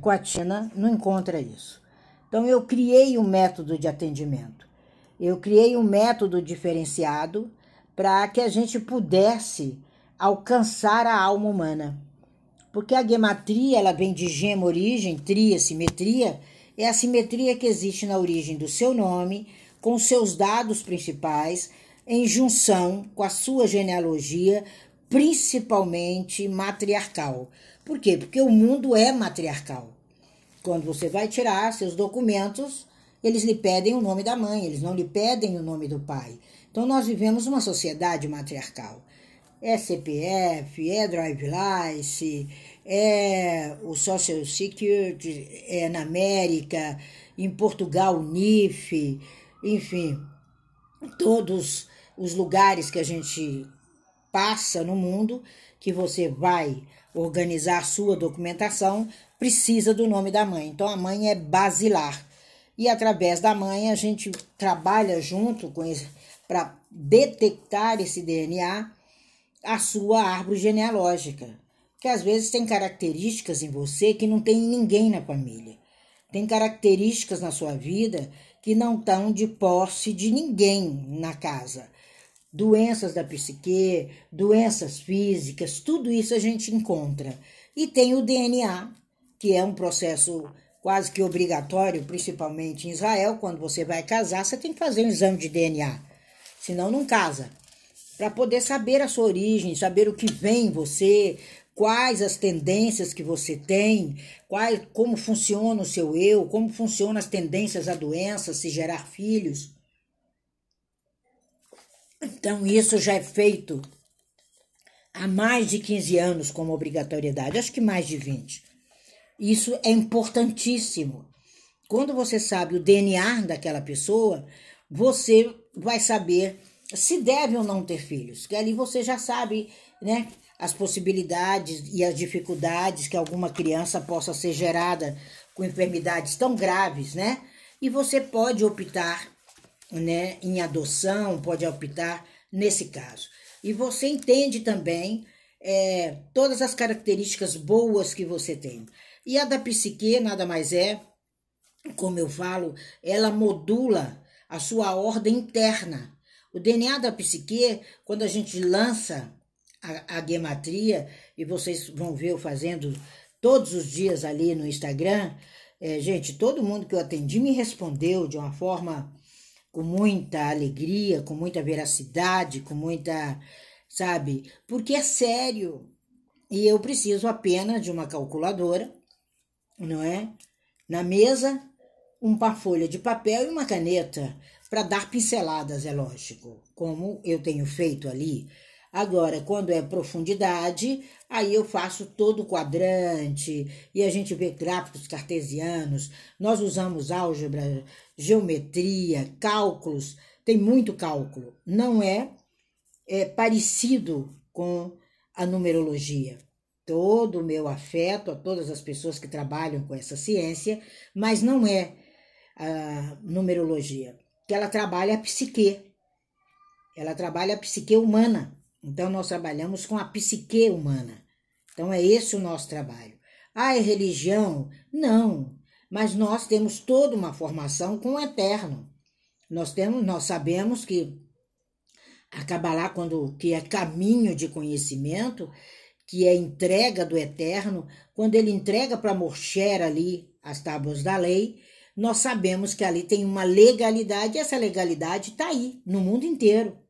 com a Tina não encontra isso. Então eu criei um método de atendimento. Eu criei um método diferenciado para que a gente pudesse alcançar a alma humana. Porque a gematria, ela vem de gema, origem, tria, simetria, é a simetria que existe na origem do seu nome, com seus dados principais, em junção com a sua genealogia, principalmente matriarcal. Por quê? Porque o mundo é matriarcal. Quando você vai tirar seus documentos, eles lhe pedem o nome da mãe, eles não lhe pedem o nome do pai. Então nós vivemos uma sociedade matriarcal. É CPF, é Drive License, é o Social Security, é na América, em Portugal, NIF, enfim, todos os lugares que a gente passa no mundo, que você vai organizar sua documentação, precisa do nome da mãe. Então a mãe é basilar. E através da mãe a gente trabalha junto com para detectar esse DNA a sua árvore genealógica, que às vezes tem características em você que não tem em ninguém na família. Tem características na sua vida que não estão de posse de ninguém na casa. Doenças da psique, doenças físicas, tudo isso a gente encontra. E tem o DNA, que é um processo quase que obrigatório, principalmente em Israel, quando você vai casar, você tem que fazer um exame de DNA, senão não casa. Para poder saber a sua origem, saber o que vem em você, quais as tendências que você tem, qual, como funciona o seu eu, como funcionam as tendências à doença, se gerar filhos. Então, isso já é feito há mais de 15 anos como obrigatoriedade, acho que mais de 20. Isso é importantíssimo. Quando você sabe o DNA daquela pessoa, você vai saber se deve ou não ter filhos, que ali você já sabe, né, as possibilidades e as dificuldades que alguma criança possa ser gerada com enfermidades tão graves, né? E você pode optar, né, em adoção, pode optar nesse caso. E você entende também é, todas as características boas que você tem. E a da psique nada mais é, como eu falo, ela modula a sua ordem interna. O DNA da psique, quando a gente lança a, a gematria, e vocês vão ver eu fazendo todos os dias ali no Instagram, é, gente, todo mundo que eu atendi me respondeu de uma forma com muita alegria, com muita veracidade, com muita, sabe? Porque é sério. E eu preciso apenas de uma calculadora não é? Na mesa, uma folha de papel e uma caneta para dar pinceladas, é lógico, como eu tenho feito ali. Agora, quando é profundidade, aí eu faço todo o quadrante e a gente vê gráficos cartesianos. Nós usamos álgebra, geometria, cálculos, tem muito cálculo. Não é, é parecido com a numerologia todo o meu afeto a todas as pessoas que trabalham com essa ciência, mas não é a numerologia, que ela trabalha a psique. Ela trabalha a psique humana. Então nós trabalhamos com a psique humana. Então é esse o nosso trabalho. Ah, é religião? Não, mas nós temos toda uma formação com o eterno. Nós temos, nós sabemos que a Kabbalah, quando que é caminho de conhecimento, que é entrega do Eterno, quando ele entrega para Moshe ali as tábuas da lei, nós sabemos que ali tem uma legalidade, e essa legalidade está aí, no mundo inteiro.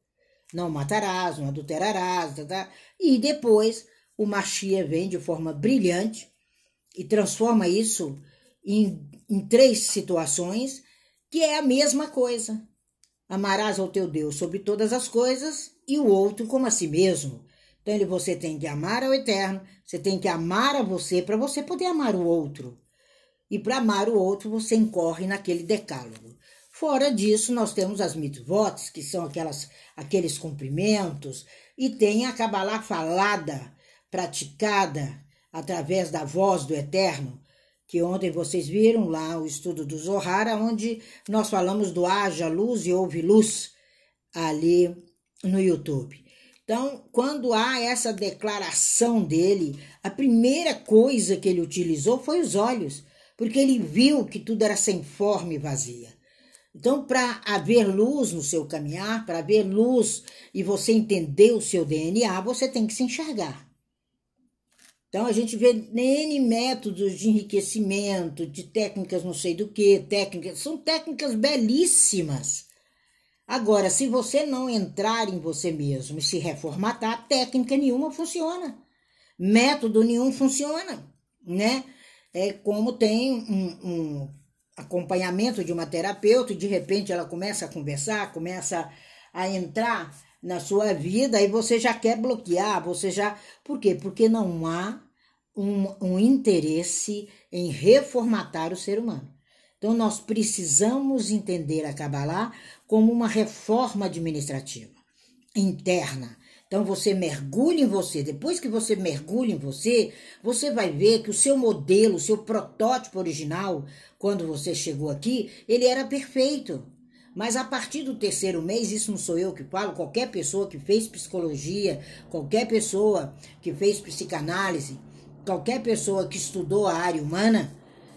Não matarás, não adulterarás, tá, tá. e depois o Machia vem de forma brilhante e transforma isso em, em três situações, que é a mesma coisa. Amarás ao teu Deus sobre todas as coisas e o outro como a si mesmo. Então, você tem que amar ao eterno, você tem que amar a você para você poder amar o outro. E para amar o outro, você incorre naquele decálogo. Fora disso, nós temos as mitzvot, que são aquelas, aqueles cumprimentos, e tem a Kabbalah falada, praticada através da voz do Eterno, que ontem vocês viram lá o estudo do Zohar, onde nós falamos do haja luz e houve luz ali no YouTube. Então, quando há essa declaração dele, a primeira coisa que ele utilizou foi os olhos, porque ele viu que tudo era sem forma e vazia. Então, para haver luz no seu caminhar, para haver luz e você entender o seu DNA, você tem que se enxergar. Então, a gente vê N métodos de enriquecimento, de técnicas não sei do que, técnicas, são técnicas belíssimas. Agora, se você não entrar em você mesmo e se reformatar, técnica nenhuma funciona. Método nenhum funciona, né? É como tem um, um acompanhamento de uma terapeuta e de repente ela começa a conversar, começa a entrar na sua vida e você já quer bloquear, você já. Por quê? Porque não há um, um interesse em reformatar o ser humano. Então, nós precisamos entender a Kabbalah como uma reforma administrativa interna. Então, você mergulha em você. Depois que você mergulha em você, você vai ver que o seu modelo, o seu protótipo original, quando você chegou aqui, ele era perfeito. Mas a partir do terceiro mês, isso não sou eu que falo, qualquer pessoa que fez psicologia, qualquer pessoa que fez psicanálise, qualquer pessoa que estudou a área humana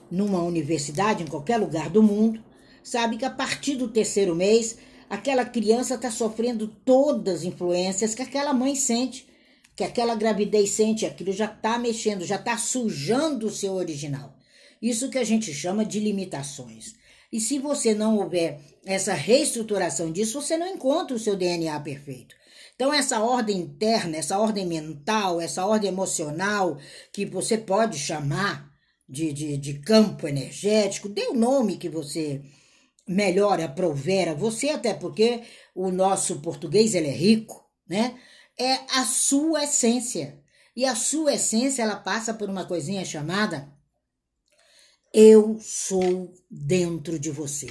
numa universidade, em qualquer lugar do mundo, sabe que a partir do terceiro mês, aquela criança está sofrendo todas as influências que aquela mãe sente, que aquela gravidez sente, aquilo já está mexendo, já está sujando o seu original. Isso que a gente chama de limitações. E se você não houver essa reestruturação disso, você não encontra o seu DNA perfeito. Então, essa ordem interna, essa ordem mental, essa ordem emocional, que você pode chamar de, de, de campo energético, dê o nome que você melhor aprovera, você até porque o nosso português ele é rico, né? É a sua essência. E a sua essência ela passa por uma coisinha chamada eu sou dentro de você.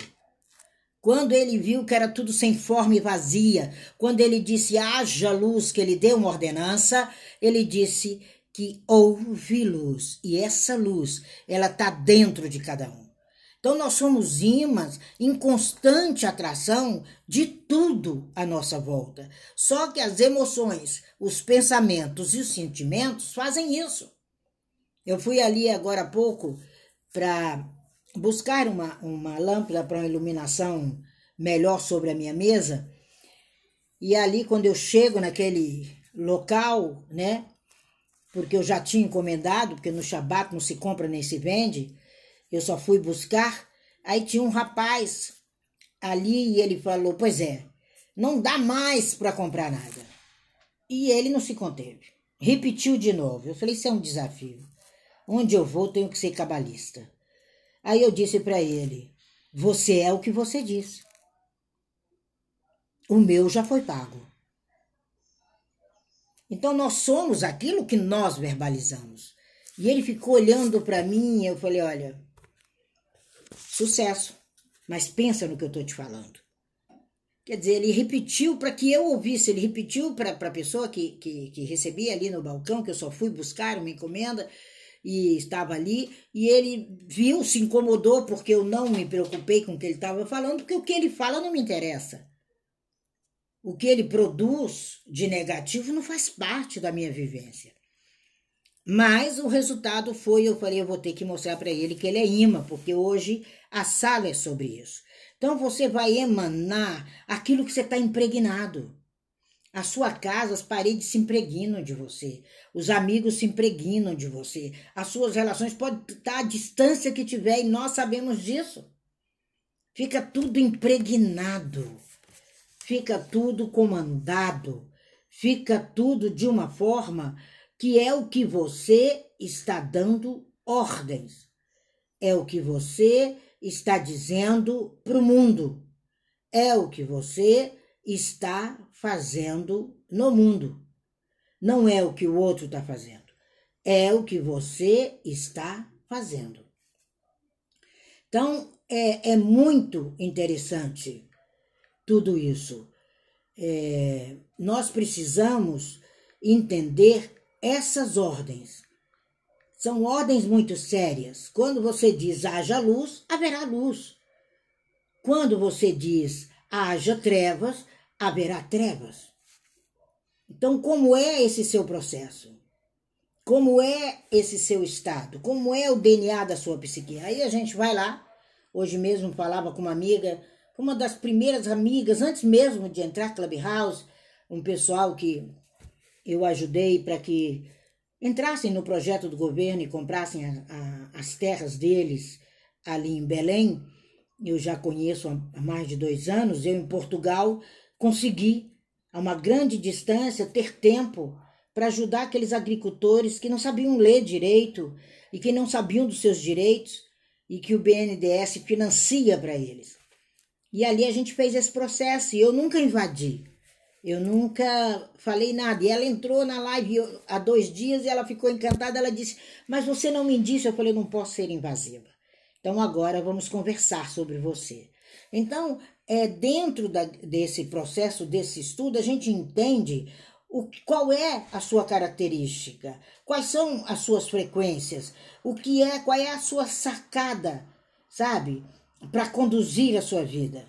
Quando ele viu que era tudo sem forma e vazia, quando ele disse haja luz, que ele deu uma ordenança, ele disse que houve luz. E essa luz, ela está dentro de cada um. Então nós somos imãs em constante atração de tudo à nossa volta. Só que as emoções, os pensamentos e os sentimentos fazem isso. Eu fui ali agora há pouco para buscar uma, uma lâmpada para uma iluminação melhor sobre a minha mesa. E ali, quando eu chego naquele local, né? Porque eu já tinha encomendado, porque no Shabat não se compra nem se vende, eu só fui buscar. Aí tinha um rapaz ali e ele falou: Pois é, não dá mais para comprar nada. E ele não se conteve. Repetiu de novo. Eu falei: Isso é um desafio. Onde eu vou, tenho que ser cabalista. Aí eu disse para ele: Você é o que você diz. O meu já foi pago. Então nós somos aquilo que nós verbalizamos. E ele ficou olhando para mim eu falei: Olha, sucesso, mas pensa no que eu estou te falando. Quer dizer, ele repetiu para que eu ouvisse, ele repetiu para a pessoa que, que, que recebia ali no balcão, que eu só fui buscar uma encomenda, e estava ali, e ele viu, se incomodou porque eu não me preocupei com o que ele estava falando, porque o que ele fala não me interessa. O que ele produz de negativo não faz parte da minha vivência. Mas o resultado foi, eu falei, eu vou ter que mostrar para ele que ele é imã, porque hoje a sala é sobre isso. Então você vai emanar aquilo que você está impregnado. A sua casa, as paredes se impregnam de você. Os amigos se impregnam de você. As suas relações podem estar à distância que tiver e nós sabemos disso. Fica tudo impregnado. Fica tudo comandado. Fica tudo de uma forma que é o que você está dando ordens. É o que você está dizendo para o mundo. É o que você está fazendo no mundo. Não é o que o outro está fazendo, é o que você está fazendo. Então, é, é muito interessante tudo isso. É, nós precisamos entender essas ordens. São ordens muito sérias. Quando você diz haja luz, haverá luz. Quando você diz haja trevas, haverá trevas. Então, como é esse seu processo? Como é esse seu estado? Como é o DNA da sua psique? Aí a gente vai lá. Hoje mesmo falava com uma amiga, uma das primeiras amigas, antes mesmo de entrar Clubhouse, um pessoal que eu ajudei para que entrassem no projeto do governo e comprassem a, a, as terras deles ali em Belém. Eu já conheço há mais de dois anos. Eu, em Portugal, consegui, a uma grande distância, ter tempo para ajudar aqueles agricultores que não sabiam ler direito e que não sabiam dos seus direitos e que o BNDES financia para eles. E ali a gente fez esse processo e eu nunca invadi. Eu nunca falei nada. E ela entrou na live há dois dias e ela ficou encantada. Ela disse: Mas você não me disse. Eu falei: Não posso ser invasiva. Então agora vamos conversar sobre você. Então, é, dentro da, desse processo, desse estudo, a gente entende o, qual é a sua característica, quais são as suas frequências, o que é, qual é a sua sacada, sabe, para conduzir a sua vida.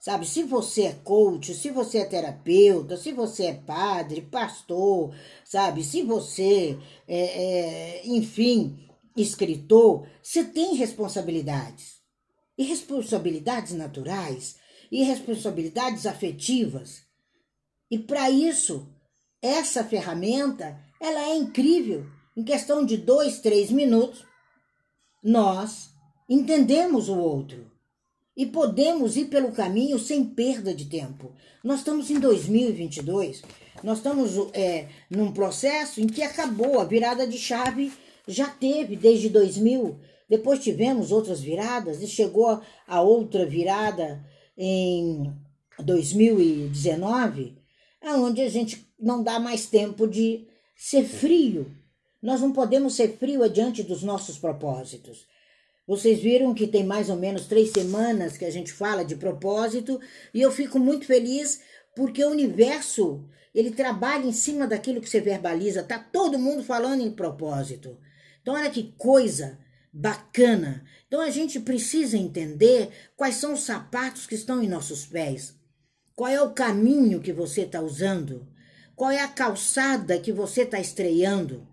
Sabe, se você é coach, se você é terapeuta, se você é padre, pastor, sabe, se você é, é enfim, escritor, você tem responsabilidades. E responsabilidades naturais, e responsabilidades afetivas. E para isso, essa ferramenta, ela é incrível. Em questão de dois, três minutos, nós entendemos o outro e podemos ir pelo caminho sem perda de tempo. Nós estamos em 2022, nós estamos é, num processo em que acabou a virada de chave, já teve desde 2000, depois tivemos outras viradas e chegou a outra virada em 2019, onde a gente não dá mais tempo de ser frio. Nós não podemos ser frio adiante dos nossos propósitos. Vocês viram que tem mais ou menos três semanas que a gente fala de propósito e eu fico muito feliz porque o universo ele trabalha em cima daquilo que você verbaliza. Tá todo mundo falando em propósito. Então olha que coisa bacana. Então a gente precisa entender quais são os sapatos que estão em nossos pés. Qual é o caminho que você está usando? Qual é a calçada que você está estreando?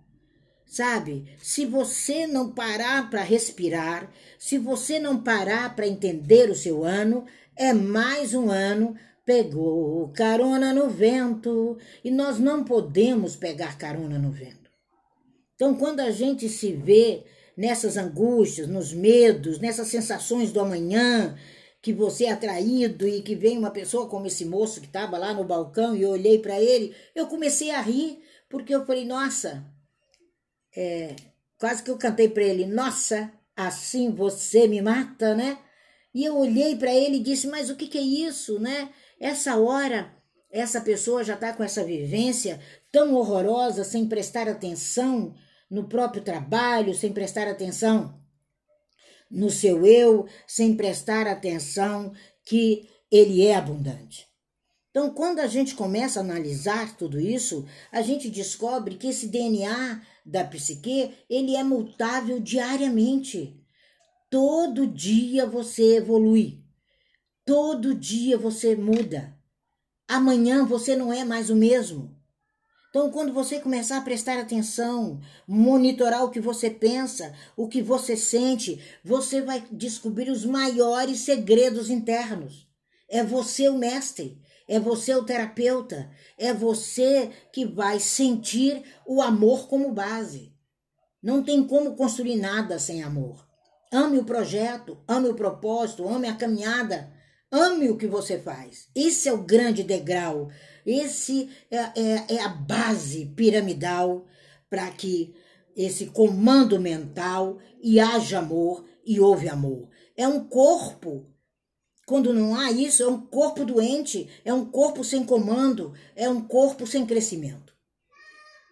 Sabe? Se você não parar para respirar, se você não parar para entender o seu ano, é mais um ano pegou carona no vento e nós não podemos pegar carona no vento. Então, quando a gente se vê nessas angústias, nos medos, nessas sensações do amanhã, que você é atraído e que vem uma pessoa como esse moço que estava lá no balcão e eu olhei para ele, eu comecei a rir, porque eu falei, nossa, é, quase que eu cantei para ele: Nossa, assim você me mata, né? E eu olhei para ele e disse: Mas o que, que é isso, né? Essa hora, essa pessoa já está com essa vivência tão horrorosa, sem prestar atenção no próprio trabalho, sem prestar atenção no seu eu, sem prestar atenção que ele é abundante. Então, quando a gente começa a analisar tudo isso, a gente descobre que esse DNA da psique, ele é mutável diariamente. Todo dia você evolui. Todo dia você muda. Amanhã você não é mais o mesmo. Então, quando você começar a prestar atenção, monitorar o que você pensa, o que você sente, você vai descobrir os maiores segredos internos. É você o mestre. É você o terapeuta, é você que vai sentir o amor como base. Não tem como construir nada sem amor. Ame o projeto, ame o propósito, ame a caminhada, ame o que você faz. Esse é o grande degrau, esse é, é, é a base piramidal para que esse comando mental e haja amor e houve amor. É um corpo quando não há isso, é um corpo doente, é um corpo sem comando, é um corpo sem crescimento.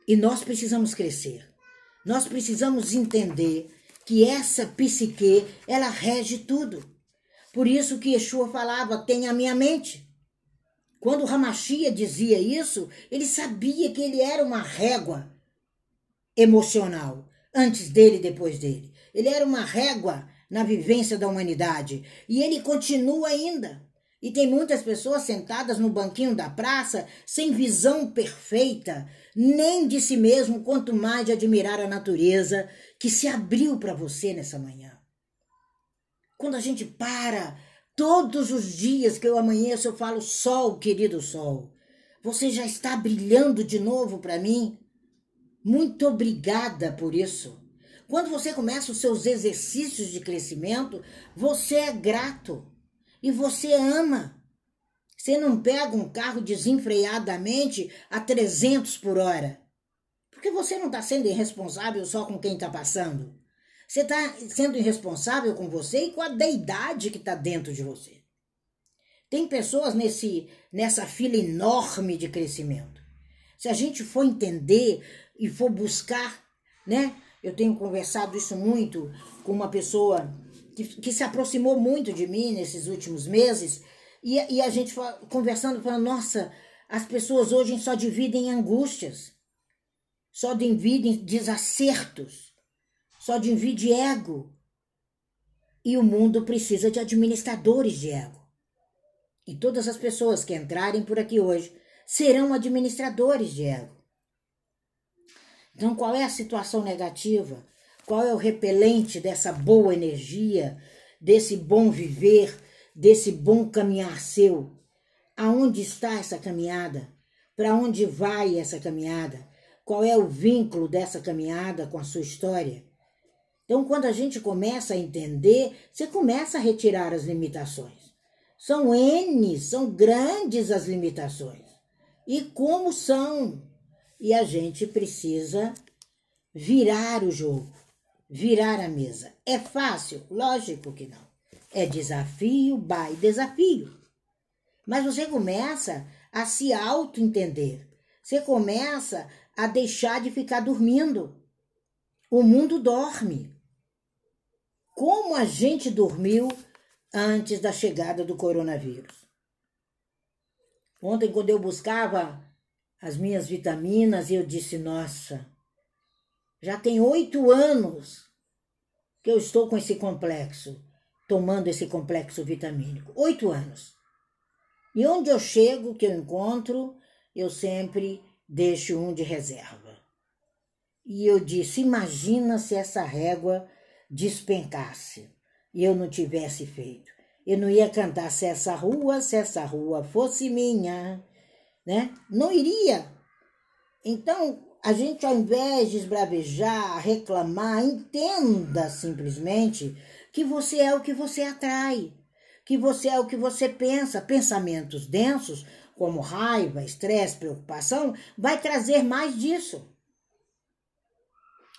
E nós precisamos crescer. Nós precisamos entender que essa psique, ela rege tudo. Por isso que Yeshua falava, tenha a minha mente. Quando Ramachia dizia isso, ele sabia que ele era uma régua emocional, antes dele e depois dele. Ele era uma régua na vivência da humanidade. E ele continua ainda. E tem muitas pessoas sentadas no banquinho da praça, sem visão perfeita, nem de si mesmo, quanto mais de admirar a natureza que se abriu para você nessa manhã. Quando a gente para, todos os dias que eu amanheço, eu falo: Sol, querido Sol, você já está brilhando de novo para mim. Muito obrigada por isso. Quando você começa os seus exercícios de crescimento, você é grato e você ama. Você não pega um carro desenfreadamente a 300 por hora. Porque você não está sendo irresponsável só com quem está passando. Você está sendo irresponsável com você e com a deidade que está dentro de você. Tem pessoas nesse, nessa fila enorme de crescimento. Se a gente for entender e for buscar, né? Eu tenho conversado isso muito com uma pessoa que, que se aproximou muito de mim nesses últimos meses, e, e a gente conversando, falando, nossa, as pessoas hoje só dividem angústias, só dividem desacertos, só divide ego. E o mundo precisa de administradores de ego. E todas as pessoas que entrarem por aqui hoje serão administradores de ego. Então, qual é a situação negativa? Qual é o repelente dessa boa energia, desse bom viver, desse bom caminhar seu? Aonde está essa caminhada? Para onde vai essa caminhada? Qual é o vínculo dessa caminhada com a sua história? Então, quando a gente começa a entender, você começa a retirar as limitações. São N, são grandes as limitações. E como são? E a gente precisa virar o jogo virar a mesa. É fácil? Lógico que não. É desafio, by desafio. Mas você começa a se auto-entender. Você começa a deixar de ficar dormindo. O mundo dorme. Como a gente dormiu antes da chegada do coronavírus? Ontem, quando eu buscava as minhas vitaminas, eu disse: Nossa, já tem oito anos que eu estou com esse complexo, tomando esse complexo vitamínico. Oito anos. E onde eu chego, que eu encontro, eu sempre deixo um de reserva. E eu disse: imagina se essa régua despencasse e eu não tivesse feito. Eu não ia cantar se essa rua, se essa rua fosse minha, né? Não iria. Então, a gente, ao invés de esbravejar, reclamar, entenda simplesmente que você é o que você atrai, que você é o que você pensa. Pensamentos densos, como raiva, estresse, preocupação, vai trazer mais disso.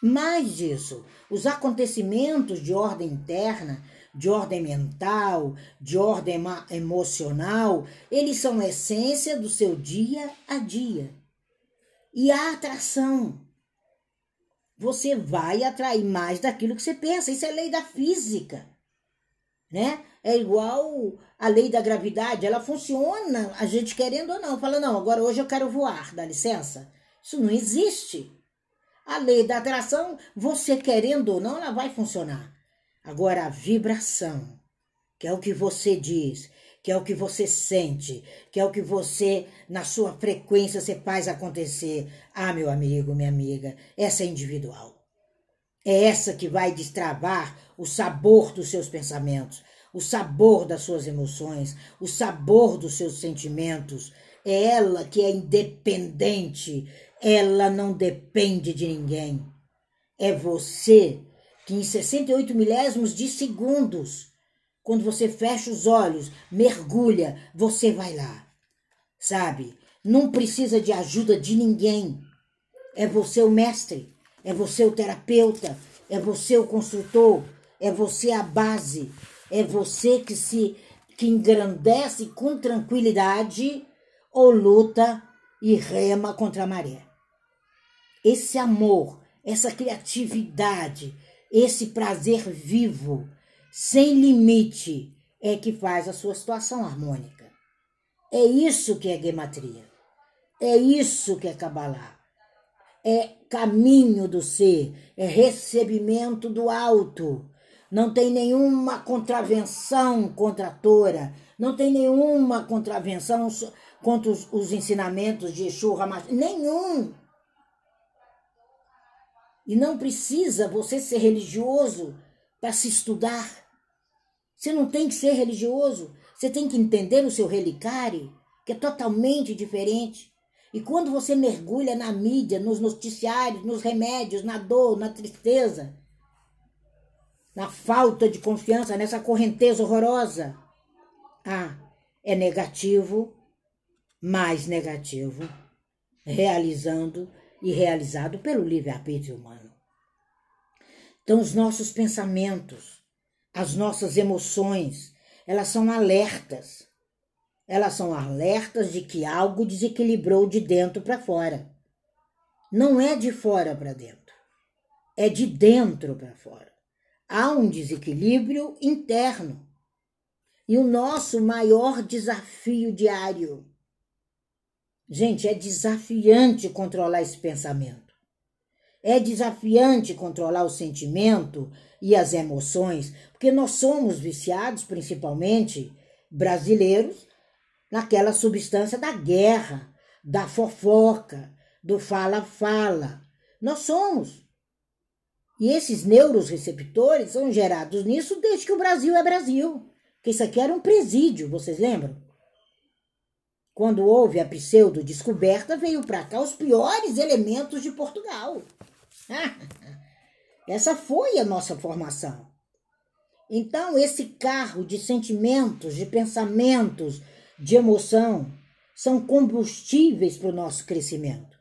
Mais disso. Os acontecimentos de ordem interna, de ordem mental, de ordem emocional, eles são a essência do seu dia a dia. E a atração. Você vai atrair mais daquilo que você pensa. Isso é lei da física. Né? É igual a lei da gravidade. Ela funciona, a gente querendo ou não. Fala, não, agora hoje eu quero voar, dá licença. Isso não existe. A lei da atração, você querendo ou não, ela vai funcionar. Agora, a vibração, que é o que você diz, que é o que você sente, que é o que você, na sua frequência, você faz acontecer. Ah, meu amigo, minha amiga, essa é individual. É essa que vai destravar o sabor dos seus pensamentos, o sabor das suas emoções, o sabor dos seus sentimentos. É ela que é independente, ela não depende de ninguém. É você que em 68 milésimos de segundos quando você fecha os olhos, mergulha, você vai lá. Sabe? Não precisa de ajuda de ninguém. É você o mestre, é você o terapeuta, é você o construtor, é você a base, é você que se que engrandece com tranquilidade ou luta e rema contra a maré. Esse amor, essa criatividade, esse prazer vivo, sem limite, é que faz a sua situação harmônica. É isso que é gematria. É isso que é Kabbalah. É caminho do ser, é recebimento do alto. Não tem nenhuma contravenção contratora, não tem nenhuma contravenção contra os, os ensinamentos de Ramachim, nenhum. E não precisa você ser religioso para se estudar. Você não tem que ser religioso, você tem que entender o seu relicário, que é totalmente diferente. E quando você mergulha na mídia, nos noticiários, nos remédios, na dor, na tristeza, na falta de confiança, nessa correnteza horrorosa, ah, é negativo, mais negativo, realizando e realizado pelo livre-arbítrio humano. Então, os nossos pensamentos, as nossas emoções, elas são alertas. Elas são alertas de que algo desequilibrou de dentro para fora. Não é de fora para dentro, é de dentro para fora. Há um desequilíbrio interno. E o nosso maior desafio diário. Gente, é desafiante controlar esse pensamento. É desafiante controlar o sentimento e as emoções, porque nós somos viciados, principalmente brasileiros, naquela substância da guerra, da fofoca, do fala-fala. Nós somos. E esses neuroreceptores são gerados nisso desde que o Brasil é Brasil que isso aqui era um presídio, vocês lembram? Quando houve a pseudo-descoberta, veio para cá os piores elementos de Portugal. Essa foi a nossa formação. Então, esse carro de sentimentos, de pensamentos, de emoção, são combustíveis para o nosso crescimento.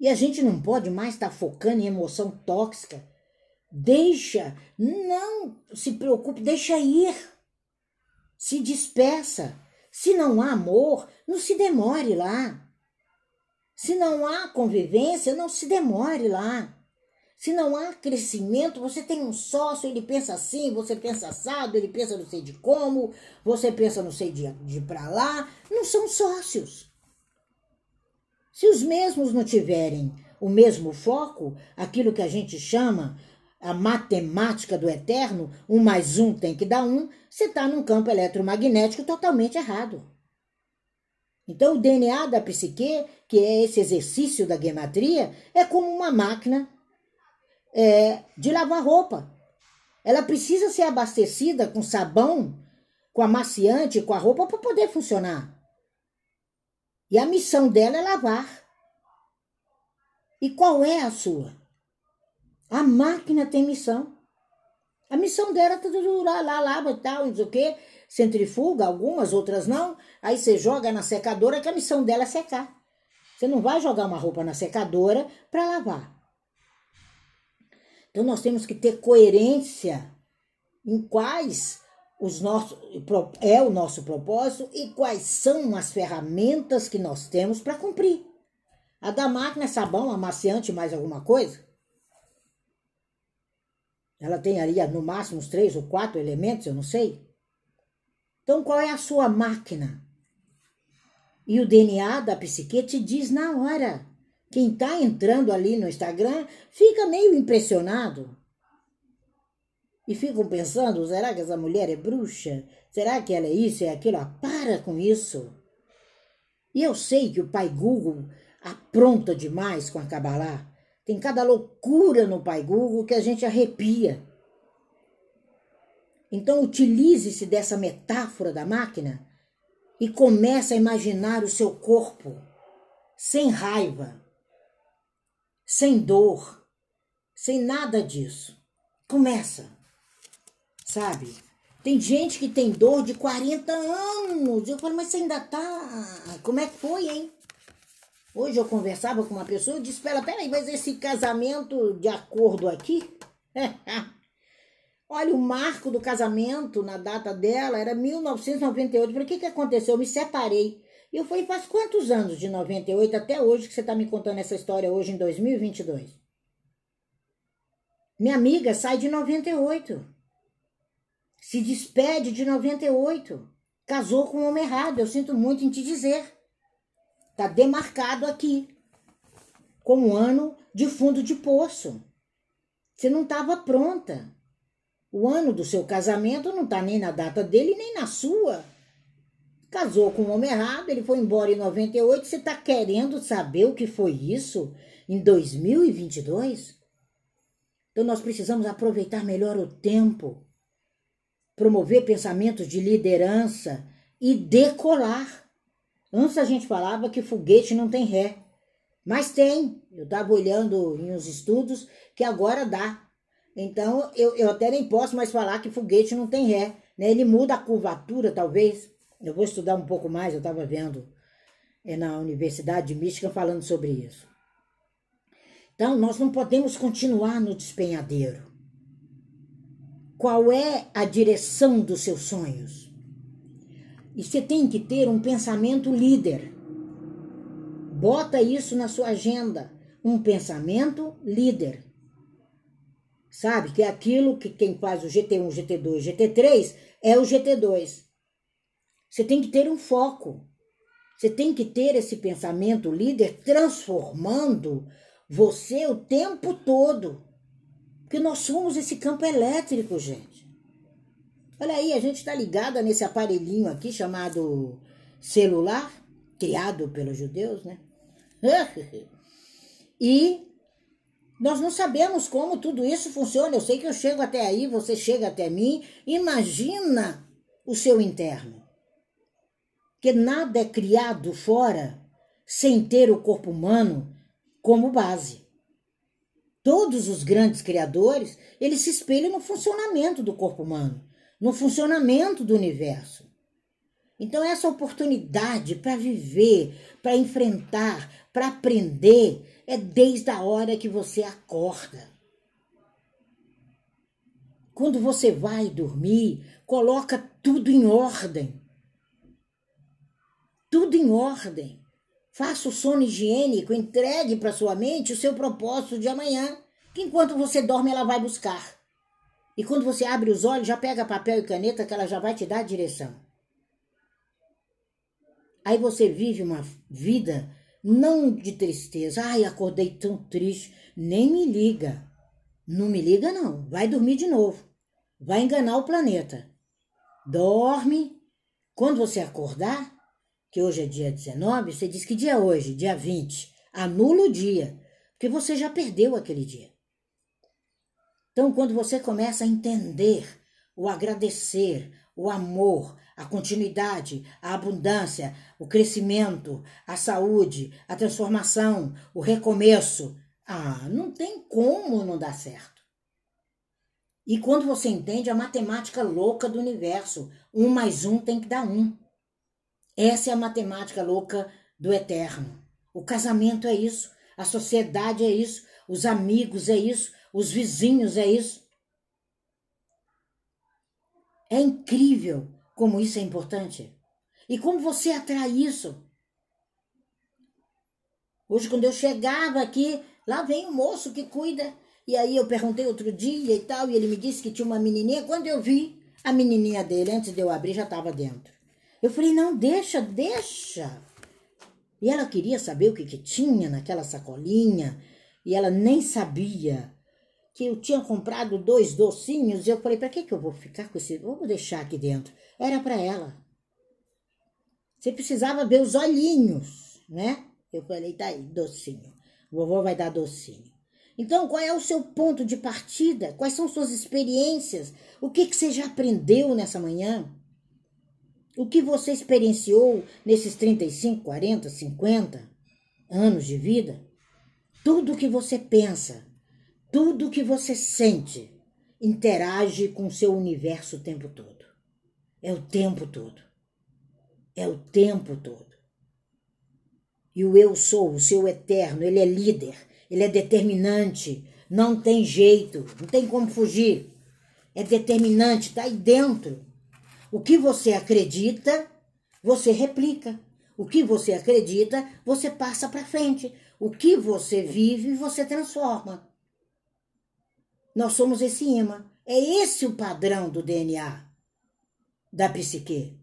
E a gente não pode mais estar tá focando em emoção tóxica. Deixa, não se preocupe, deixa ir se despeça. Se não há amor, não se demore lá. Se não há convivência, não se demore lá. Se não há crescimento, você tem um sócio, ele pensa assim, você pensa assado, ele pensa não sei de como, você pensa não sei de, de pra lá. Não são sócios. Se os mesmos não tiverem o mesmo foco, aquilo que a gente chama a matemática do eterno, um mais um tem que dar um, você está num campo eletromagnético totalmente errado. Então, o DNA da psique, que é esse exercício da gematria, é como uma máquina é, de lavar roupa. Ela precisa ser abastecida com sabão, com amaciante, com a roupa para poder funcionar. E a missão dela é lavar. E qual é a sua? A máquina tem missão. A missão dela é tudo lá, lá, e tal, não sei o quê. Centrifuga, algumas, outras não. Aí você joga na secadora, que a missão dela é secar. Você não vai jogar uma roupa na secadora para lavar. Então nós temos que ter coerência em quais os é o nosso propósito e quais são as ferramentas que nós temos para cumprir. A da máquina é sabão, amaciante, mais alguma coisa? Ela tem ali no máximo uns três ou quatro elementos, eu não sei. Então, qual é a sua máquina? E o DNA da psique te diz na hora. Quem está entrando ali no Instagram fica meio impressionado. E ficam pensando: será que essa mulher é bruxa? Será que ela é isso, é aquilo? Ah, para com isso. E eu sei que o pai Google apronta demais com a Kabbalah. Tem cada loucura no Pai Google que a gente arrepia. Então utilize-se dessa metáfora da máquina e comece a imaginar o seu corpo sem raiva, sem dor, sem nada disso. Começa. Sabe? Tem gente que tem dor de 40 anos. Eu falo, mas você ainda tá. Como é que foi, hein? Hoje eu conversava com uma pessoa e disse para ela: peraí, mas esse casamento de acordo aqui? Olha, o marco do casamento na data dela era 1998. Eu falei: o que, que aconteceu? Eu me separei. E eu falei: faz quantos anos de 98 até hoje que você está me contando essa história hoje em 2022? Minha amiga sai de 98. Se despede de 98. Casou com um homem errado. Eu sinto muito em te dizer. Está demarcado aqui, como ano de fundo de poço. Você não estava pronta. O ano do seu casamento não está nem na data dele, nem na sua. Casou com um homem errado, ele foi embora em 98. Você está querendo saber o que foi isso em 2022? Então nós precisamos aproveitar melhor o tempo, promover pensamentos de liderança e decolar. Antes a gente falava que foguete não tem ré, mas tem. Eu estava olhando em uns estudos que agora dá. Então eu, eu até nem posso mais falar que foguete não tem ré. Né? Ele muda a curvatura, talvez. Eu vou estudar um pouco mais, eu estava vendo é, na Universidade de Michigan falando sobre isso. Então, nós não podemos continuar no despenhadeiro. Qual é a direção dos seus sonhos? E você tem que ter um pensamento líder. Bota isso na sua agenda. Um pensamento líder. Sabe? Que é aquilo que quem faz o GT1, GT2, GT3 é o GT2. Você tem que ter um foco. Você tem que ter esse pensamento líder transformando você o tempo todo. Porque nós somos esse campo elétrico, gente. Olha aí, a gente está ligada nesse aparelhinho aqui chamado celular, criado pelos judeus, né? e nós não sabemos como tudo isso funciona. Eu sei que eu chego até aí, você chega até mim. Imagina o seu interno. Que nada é criado fora sem ter o corpo humano como base. Todos os grandes criadores, eles se espelham no funcionamento do corpo humano, no funcionamento do universo. Então essa oportunidade para viver, para enfrentar, para aprender é desde a hora que você acorda. Quando você vai dormir, coloca tudo em ordem. Tudo em ordem. Faça o sono higiênico, entregue para sua mente o seu propósito de amanhã, que enquanto você dorme ela vai buscar. E quando você abre os olhos, já pega papel e caneta que ela já vai te dar a direção. Aí você vive uma vida não de tristeza. Ai, acordei tão triste. Nem me liga. Não me liga, não. Vai dormir de novo. Vai enganar o planeta. Dorme. Quando você acordar, que hoje é dia 19, você diz que dia é hoje? Dia 20. Anula o dia, porque você já perdeu aquele dia. Então, quando você começa a entender o agradecer, o amor, a continuidade, a abundância, o crescimento, a saúde, a transformação, o recomeço, ah, não tem como não dar certo. E quando você entende a matemática louca do universo, um mais um tem que dar um. Essa é a matemática louca do eterno. O casamento é isso, a sociedade é isso, os amigos é isso, os vizinhos é isso. É incrível como isso é importante. E como você atrai isso. Hoje, quando eu chegava aqui, lá vem o moço que cuida. E aí eu perguntei outro dia e tal, e ele me disse que tinha uma menininha. Quando eu vi, a menininha dele, antes de eu abrir, já estava dentro. Eu falei, não, deixa, deixa. E ela queria saber o que, que tinha naquela sacolinha, e ela nem sabia que eu tinha comprado dois docinhos. E eu falei, para que, que eu vou ficar com esse? Vou deixar aqui dentro. Era para ela. Você precisava ver os olhinhos, né? Eu falei, tá aí, docinho. Vovó vai dar docinho. Então, qual é o seu ponto de partida? Quais são suas experiências? O que, que você já aprendeu nessa manhã? O que você experienciou nesses 35, 40, 50 anos de vida? Tudo que você pensa, tudo que você sente, interage com o seu universo o tempo todo. É o tempo todo. É o tempo todo. E o eu sou, o seu eterno, ele é líder, ele é determinante, não tem jeito, não tem como fugir. É determinante, está aí dentro. O que você acredita, você replica. O que você acredita, você passa para frente. O que você vive, você transforma. Nós somos esse imã. É esse o padrão do DNA da psique.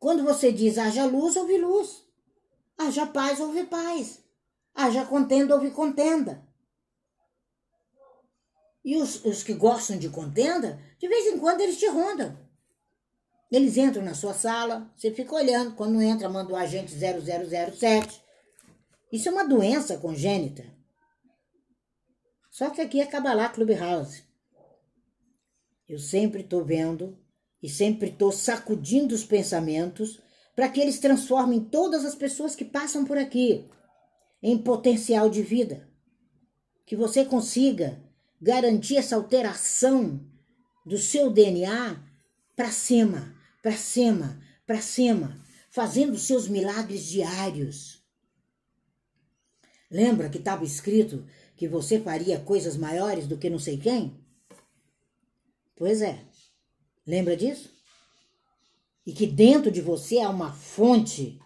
Quando você diz haja luz, ouve luz. Haja paz, ouve paz. Haja contenda, ouve contenda. E os, os que gostam de contenda, de vez em quando eles te rondam. Eles entram na sua sala, você fica olhando. Quando entra, manda o agente 0007. Isso é uma doença congênita. Só que aqui é Kabbalah Clubhouse. Eu sempre estou vendo e sempre estou sacudindo os pensamentos para que eles transformem todas as pessoas que passam por aqui em potencial de vida. Que você consiga garantir essa alteração do seu DNA para cima, para cima, para cima, fazendo seus milagres diários. Lembra que estava escrito que você faria coisas maiores do que não sei quem? Pois é. Lembra disso? E que dentro de você há uma fonte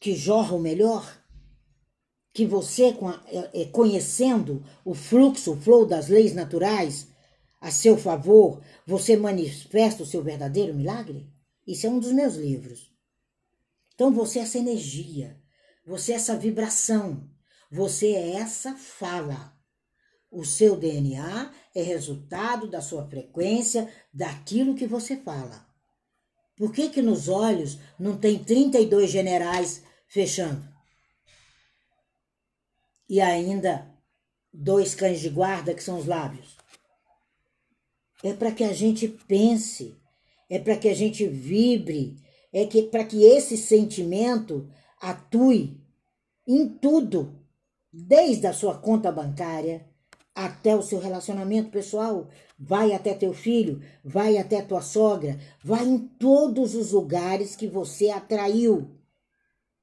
que jorra o melhor? Que você, é, é, conhecendo o fluxo, o flow das leis naturais a seu favor, você manifesta o seu verdadeiro milagre? Isso é um dos meus livros. Então você é essa energia, você é essa vibração, você é essa fala. O seu DNA é resultado da sua frequência, daquilo que você fala. Por que que nos olhos não tem 32 generais fechando? E ainda dois cães de guarda que são os lábios. É para que a gente pense, é para que a gente vibre, é que para que esse sentimento atue em tudo, desde a sua conta bancária até o seu relacionamento pessoal, vai até teu filho, vai até tua sogra, vai em todos os lugares que você atraiu.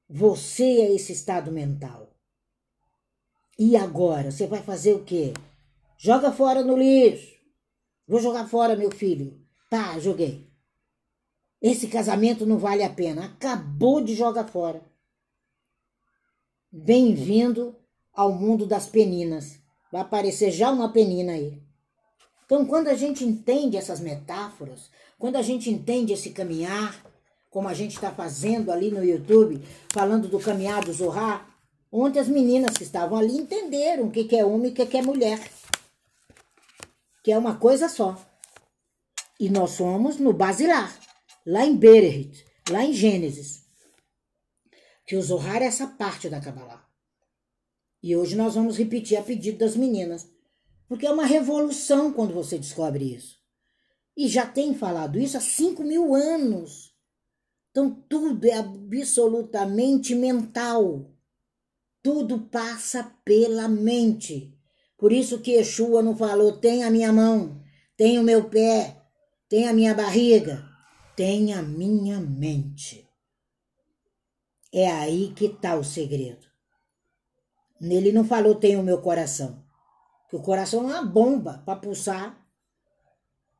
Você é esse estado mental. E agora, você vai fazer o quê? Joga fora no lixo. Vou jogar fora, meu filho. Tá, joguei. Esse casamento não vale a pena. Acabou de jogar fora. Bem-vindo ao mundo das peninas. Vai aparecer já uma penina aí. Então, quando a gente entende essas metáforas, quando a gente entende esse caminhar, como a gente está fazendo ali no YouTube, falando do caminhar do Zohar, ontem as meninas que estavam ali entenderam o que é homem e o que é mulher. Que é uma coisa só. E nós somos no Basilar, lá em Bereshit, lá em Gênesis. Que o Zohar é essa parte da Kabbalah. E hoje nós vamos repetir a pedido das meninas, porque é uma revolução quando você descobre isso. E já tem falado isso há 5 mil anos. Então tudo é absolutamente mental. Tudo passa pela mente. Por isso que Yeshua não falou: tem a minha mão, tem o meu pé, tem a minha barriga, tem a minha mente. É aí que está o segredo. Nele não falou tem o meu coração. Que o coração é uma bomba para pulsar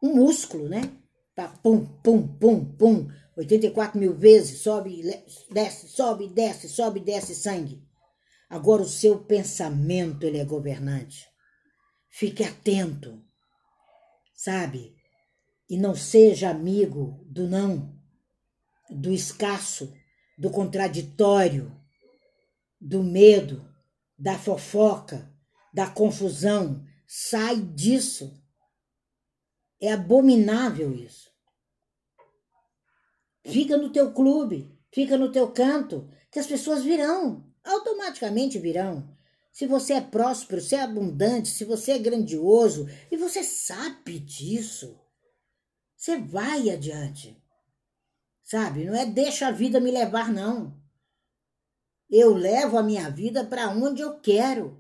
um músculo, né? Tá pum, pum, pum, pum. 84 mil vezes, sobe, desce, sobe, desce, sobe, desce sangue. Agora o seu pensamento ele é governante. Fique atento, sabe? E não seja amigo do não, do escasso, do contraditório, do medo, da fofoca, da confusão. Sai disso. É abominável isso. Fica no teu clube, fica no teu canto, que as pessoas virão, automaticamente virão. Se você é próspero, se é abundante, se você é grandioso e você sabe disso, você vai adiante. Sabe? Não é deixa a vida me levar, não. Eu levo a minha vida para onde eu quero.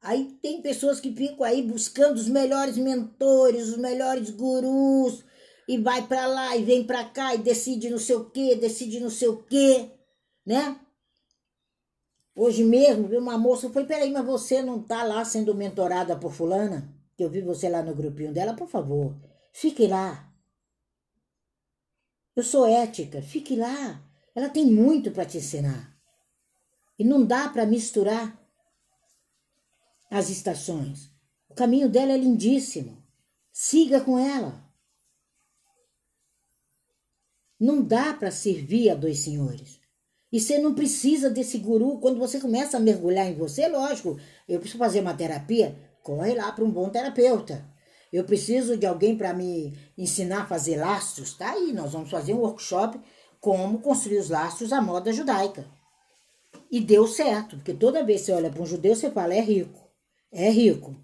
Aí tem pessoas que ficam aí buscando os melhores mentores, os melhores gurus, e vai para lá e vem para cá e decide não sei o quê, decide não sei o quê, né? Hoje mesmo, uma moça, foi, peraí, mas você não tá lá sendo mentorada por fulana? Que eu vi você lá no grupinho dela, por favor, fique lá. Eu sou ética, fique lá. Ela tem muito para te ensinar. E não dá para misturar as estações. O caminho dela é lindíssimo. Siga com ela. Não dá para servir a dois senhores. E você não precisa desse guru quando você começa a mergulhar em você, lógico. Eu preciso fazer uma terapia. corre lá para um bom terapeuta. Eu preciso de alguém para me ensinar a fazer laços. Tá aí, nós vamos fazer um workshop como construir os laços à moda judaica. E deu certo, porque toda vez que você olha para um judeu, você fala, é rico, é rico.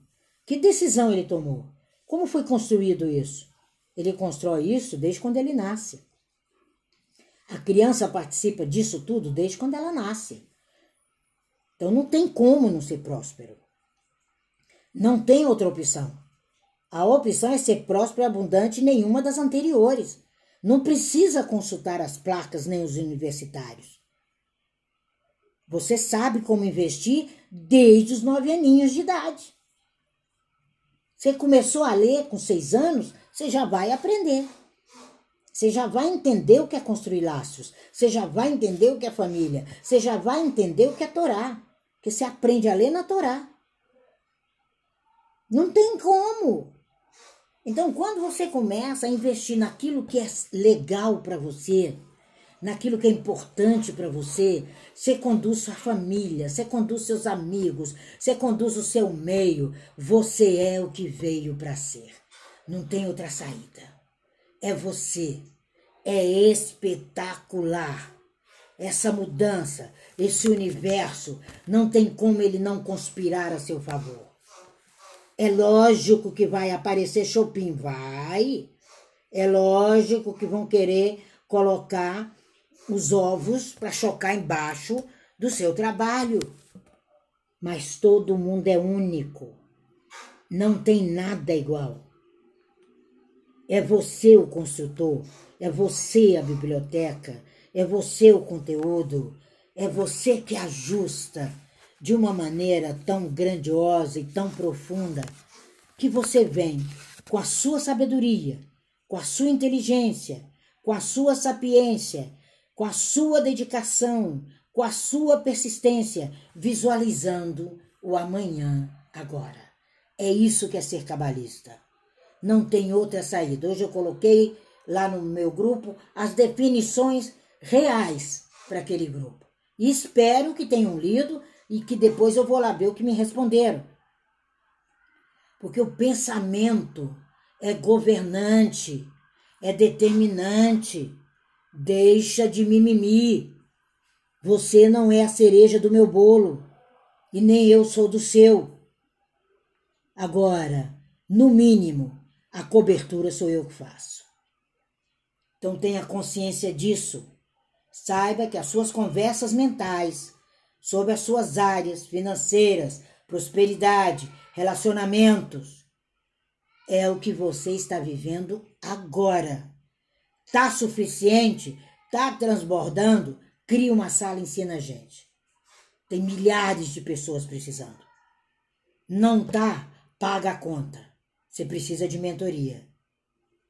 Que decisão ele tomou? Como foi construído isso? Ele constrói isso desde quando ele nasce. A criança participa disso tudo desde quando ela nasce. Então não tem como não ser próspero. Não tem outra opção. A opção é ser próspero e abundante nenhuma das anteriores. Não precisa consultar as placas nem os universitários. Você sabe como investir desde os nove aninhos de idade. Você começou a ler com seis anos, você já vai aprender. Você já vai entender o que é construir laços. Você já vai entender o que é família. Você já vai entender o que é Torá. Porque você aprende a ler na Torá. Não tem como. Então, quando você começa a investir naquilo que é legal para você, naquilo que é importante para você, você conduz sua família, você conduz seus amigos, você conduz o seu meio, você é o que veio para ser. Não tem outra saída. É você. É espetacular. Essa mudança, esse universo, não tem como ele não conspirar a seu favor. É lógico que vai aparecer shopping, vai. É lógico que vão querer colocar os ovos para chocar embaixo do seu trabalho. Mas todo mundo é único. Não tem nada igual. É você o construtor, é você a biblioteca, é você o conteúdo, é você que ajusta de uma maneira tão grandiosa e tão profunda que você vem com a sua sabedoria, com a sua inteligência, com a sua sapiência, com a sua dedicação, com a sua persistência, visualizando o amanhã agora. É isso que é ser cabalista. Não tem outra saída. Hoje eu coloquei lá no meu grupo as definições reais para aquele grupo. E espero que tenham lido e que depois eu vou lá ver o que me responderam. Porque o pensamento é governante, é determinante. Deixa de mimimi. Você não é a cereja do meu bolo e nem eu sou do seu. Agora, no mínimo, a cobertura sou eu que faço. Então tenha consciência disso. Saiba que as suas conversas mentais sobre as suas áreas financeiras, prosperidade, relacionamentos. É o que você está vivendo agora. Tá suficiente? Tá transbordando? Cria uma sala ensina a gente. Tem milhares de pessoas precisando. Não tá? Paga a conta. Você precisa de mentoria.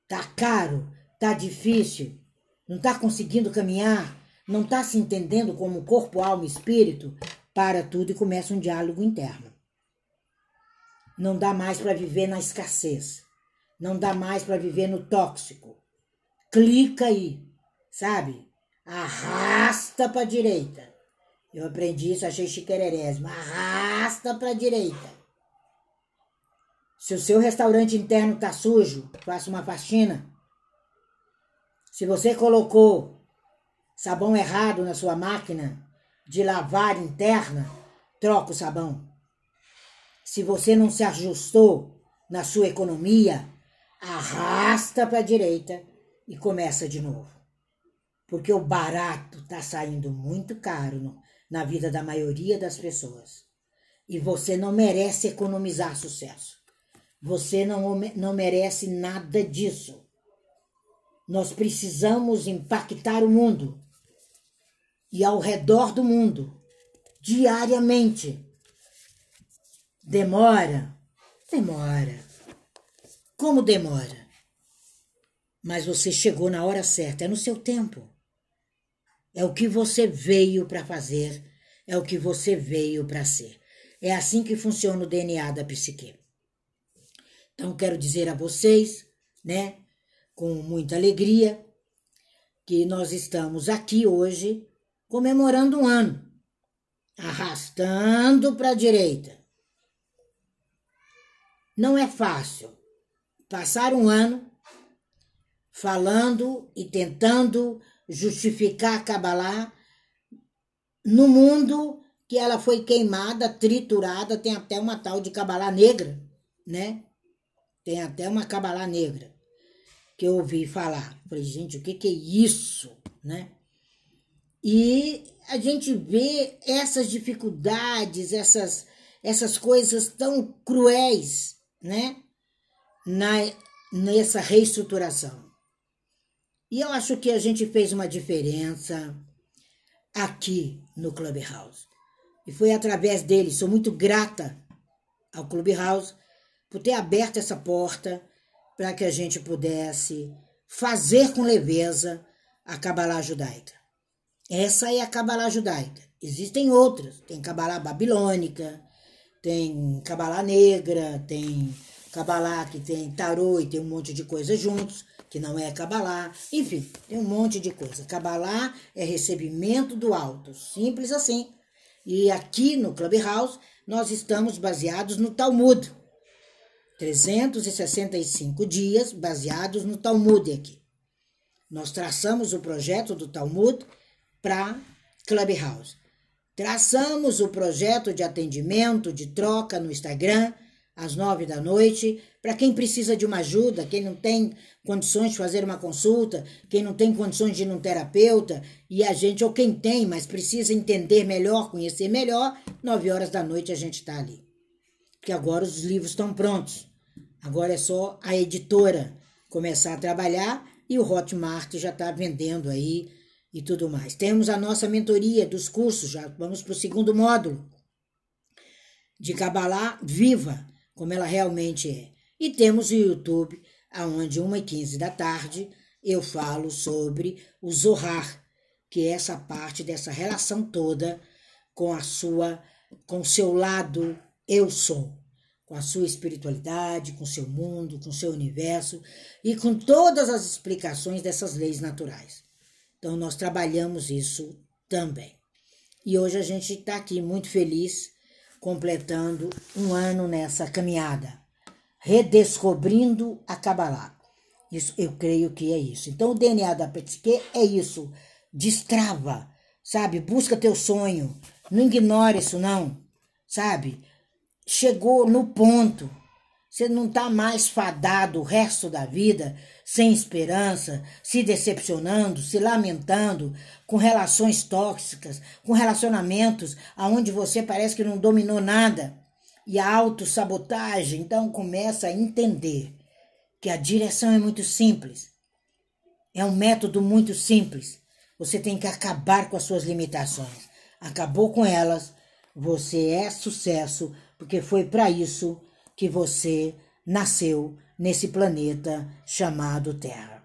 Tá caro? Tá difícil? Não tá conseguindo caminhar? Não está se entendendo como corpo, alma e espírito, para tudo e começa um diálogo interno. Não dá mais para viver na escassez. Não dá mais para viver no tóxico. Clica aí, sabe? Arrasta para direita. Eu aprendi isso, achei chiquererésimo. Arrasta para direita. Se o seu restaurante interno tá sujo, faça uma faxina. Se você colocou sabão errado na sua máquina de lavar interna, troca o sabão. Se você não se ajustou na sua economia, arrasta para a direita e começa de novo. Porque o barato está saindo muito caro no, na vida da maioria das pessoas. E você não merece economizar sucesso. Você não, não merece nada disso. Nós precisamos impactar o mundo e ao redor do mundo, diariamente. Demora? Demora. Como demora? Mas você chegou na hora certa, é no seu tempo. É o que você veio para fazer, é o que você veio para ser. É assim que funciona o DNA da psique. Então, quero dizer a vocês, né, com muita alegria, que nós estamos aqui hoje comemorando um ano, arrastando para a direita. Não é fácil passar um ano falando e tentando justificar a Kabbalah no mundo que ela foi queimada, triturada, tem até uma tal de Kabbalah negra, né? Tem até uma Kabbalah negra que eu ouvi falar. Falei, gente, o que, que é isso, né? E a gente vê essas dificuldades, essas, essas coisas tão cruéis, né? Na, nessa reestruturação. E eu acho que a gente fez uma diferença aqui no Clubhouse. E foi através dele, sou muito grata ao Clubhouse por ter aberto essa porta para que a gente pudesse fazer com leveza a Kabbalah judaica. Essa é a Kabbalah judaica. Existem outras, tem Kabbalah babilônica, tem Kabbalah negra, tem Kabbalah que tem tarô e tem um monte de coisas juntos que não é Kabbalah, enfim, tem um monte de coisa. Kabbalah é recebimento do alto, simples assim. E aqui no Clubhouse nós estamos baseados no Talmud. 365 dias baseados no Talmud aqui. Nós traçamos o projeto do Talmud para Clubhouse. Traçamos o projeto de atendimento, de troca no Instagram, às nove da noite, para quem precisa de uma ajuda, quem não tem condições de fazer uma consulta, quem não tem condições de ir num terapeuta, e a gente, ou quem tem, mas precisa entender melhor, conhecer melhor, nove horas da noite a gente está ali. Porque agora os livros estão prontos. Agora é só a editora começar a trabalhar e o Hotmart já está vendendo aí e tudo mais. Temos a nossa mentoria dos cursos, já vamos para o segundo módulo de Kabbalah viva, como ela realmente é. E temos o YouTube, aonde 1h15 da tarde eu falo sobre o Zohar, que é essa parte dessa relação toda com a sua, com seu lado eu sou, com a sua espiritualidade, com seu mundo, com seu universo e com todas as explicações dessas leis naturais. Então nós trabalhamos isso também. E hoje a gente está aqui muito feliz completando um ano nessa caminhada, redescobrindo a Kabbalah. Isso, eu creio que é isso. Então, o DNA da Psique é isso. Destrava, sabe? Busca teu sonho. Não ignore isso, não, sabe? Chegou no ponto. Você não está mais fadado o resto da vida sem esperança, se decepcionando, se lamentando, com relações tóxicas, com relacionamentos aonde você parece que não dominou nada e a autossabotagem. Então começa a entender que a direção é muito simples. É um método muito simples. Você tem que acabar com as suas limitações. Acabou com elas, você é sucesso, porque foi para isso que você nasceu nesse planeta chamado Terra.